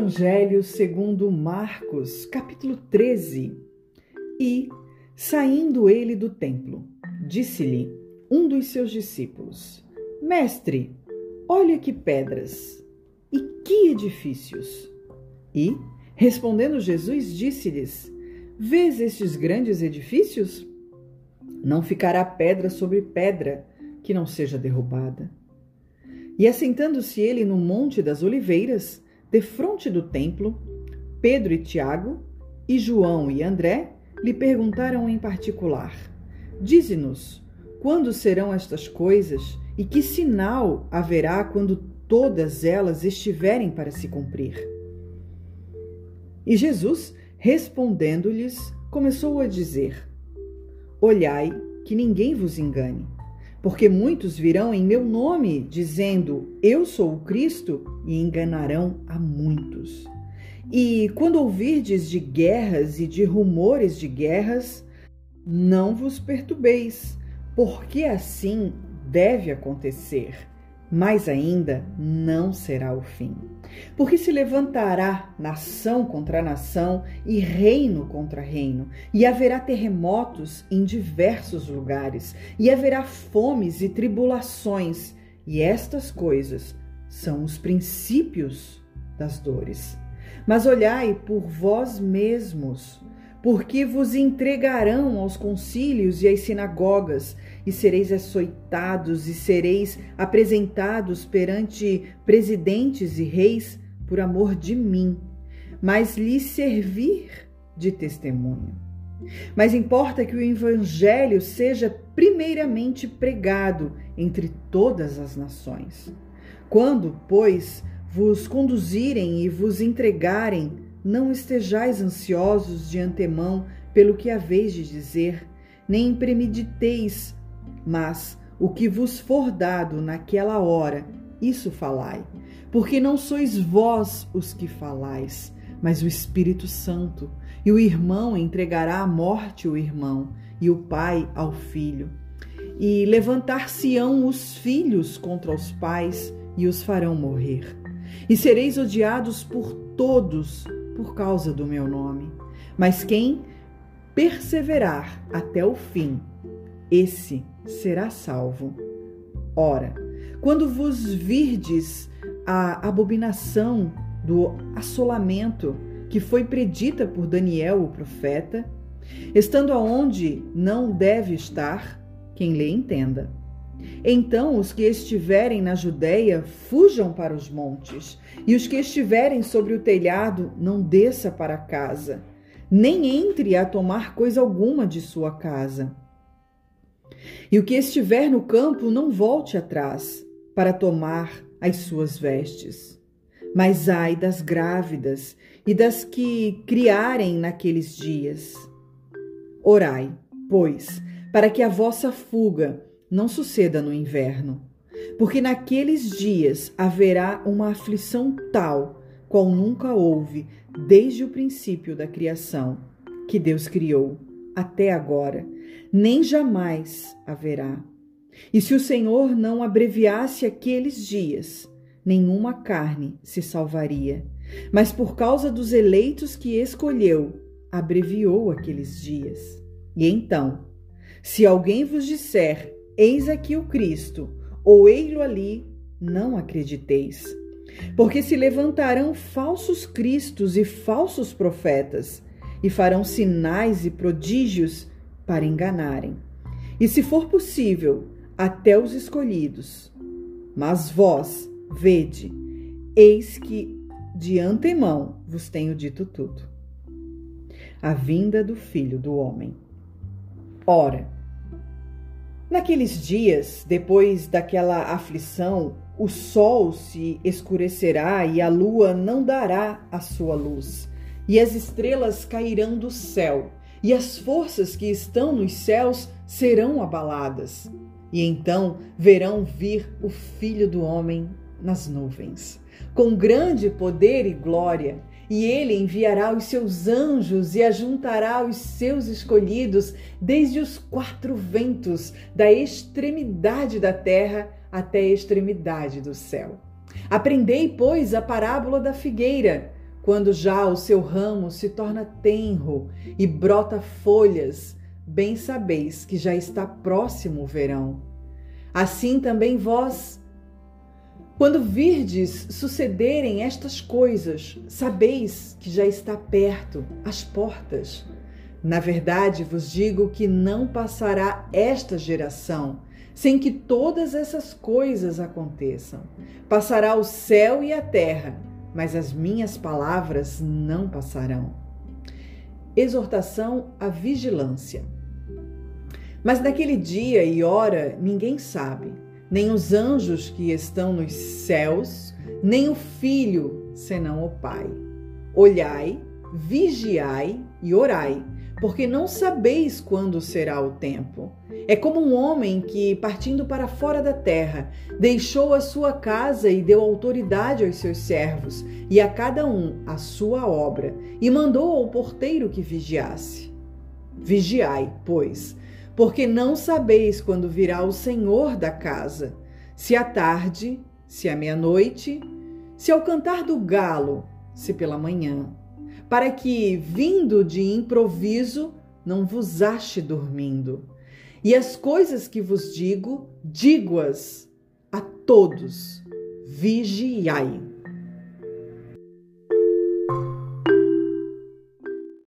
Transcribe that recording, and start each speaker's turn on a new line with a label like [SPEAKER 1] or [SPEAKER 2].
[SPEAKER 1] Evangelho segundo Marcos, capítulo 13. E, saindo ele do templo, disse-lhe um dos seus discípulos: Mestre, olha que pedras e que edifícios. E, respondendo Jesus, disse-lhes: Vês estes grandes edifícios? Não ficará pedra sobre pedra que não seja derrubada. E assentando-se ele no Monte das Oliveiras, defronte do templo, Pedro e Tiago, e João e André lhe perguntaram em particular: Dize-nos, quando serão estas coisas e que sinal haverá quando todas elas estiverem para se cumprir? E Jesus, respondendo-lhes, começou a dizer: Olhai que ninguém vos engane porque muitos virão em meu nome, dizendo: Eu sou o Cristo, e enganarão a muitos. E quando ouvirdes de guerras e de rumores de guerras, não vos perturbeis, porque assim deve acontecer mas ainda não será o fim. Porque se levantará nação contra nação e reino contra reino, e haverá terremotos em diversos lugares, e haverá fomes e tribulações, e estas coisas são os princípios das dores. Mas olhai por vós mesmos, porque vos entregarão aos concílios e às sinagogas, e sereis açoitados e sereis apresentados perante presidentes e reis por amor de mim, mas lhes servir de testemunho. Mas importa que o evangelho seja primeiramente pregado entre todas as nações. Quando, pois, vos conduzirem e vos entregarem, não estejais ansiosos de antemão pelo que haveis de dizer, nem premediteis mas o que vos for dado naquela hora, isso falai, porque não sois vós os que falais, mas o Espírito Santo. E o irmão entregará à morte o irmão, e o pai ao filho. E levantar-se-ão os filhos contra os pais, e os farão morrer. E sereis odiados por todos por causa do meu nome. Mas quem perseverar até o fim, esse será salvo. Ora, quando vos virdes a abominação do assolamento que foi predita por Daniel, o profeta, estando aonde não deve estar, quem lê entenda. Então os que estiverem na Judéia fujam para os montes, e os que estiverem sobre o telhado não desça para casa, nem entre a tomar coisa alguma de sua casa. E o que estiver no campo não volte atrás para tomar as suas vestes. Mas ai das grávidas e das que criarem naqueles dias. Orai, pois, para que a vossa fuga não suceda no inverno, porque naqueles dias haverá uma aflição tal qual nunca houve desde o princípio da criação que Deus criou até agora, nem jamais haverá. E se o Senhor não abreviasse aqueles dias, nenhuma carne se salvaria. Mas por causa dos eleitos que escolheu, abreviou aqueles dias. E então, se alguém vos disser: Eis aqui o Cristo, ou ei-lo ali, não acrediteis. Porque se levantarão falsos cristos e falsos profetas, e farão sinais e prodígios para enganarem. E se for possível, até os escolhidos. Mas vós, vede, eis que de antemão vos tenho dito tudo. A vinda do Filho do Homem. Ora, naqueles dias, depois daquela aflição, o sol se escurecerá e a lua não dará a sua luz e as estrelas cairão do céu, e as forças que estão nos céus serão abaladas. E então verão vir o Filho do Homem nas nuvens, com grande poder e glória, e ele enviará os seus anjos e ajuntará os seus escolhidos desde os quatro ventos, da extremidade da terra até a extremidade do céu. Aprendei, pois, a parábola da figueira. quando já o seu ramo se torna tenro e brota folhas, bem sabeis que já está próximo o verão. Assim também vós, quando virdes sucederem estas coisas, sabeis que já está perto, as portas. Na verdade, vos digo que não passará esta geração sem que todas essas coisas aconteçam. Passará o céu e a terra, mas as minhas palavras não passarão. Exortação à vigilância. Mas naquele dia e hora ninguém sabe, nem os anjos que estão nos céus, nem o filho, senão o Pai. Olhai, vigiai e orai porque não sabeis quando será o tempo. É como um homem que, partindo para fora da terra, deixou a sua casa e deu autoridade aos seus servos, e a cada um a sua obra, e mandou ao porteiro que vigiasse. Vigiai, pois, porque não sabeis quando virá o Senhor da casa, se à tarde, se à meia-noite, se ao cantar do galo, se pela manhã para que, vindo de improviso, não vos ache dormindo. E as coisas que vos digo, digo-as a todos. Vigiai.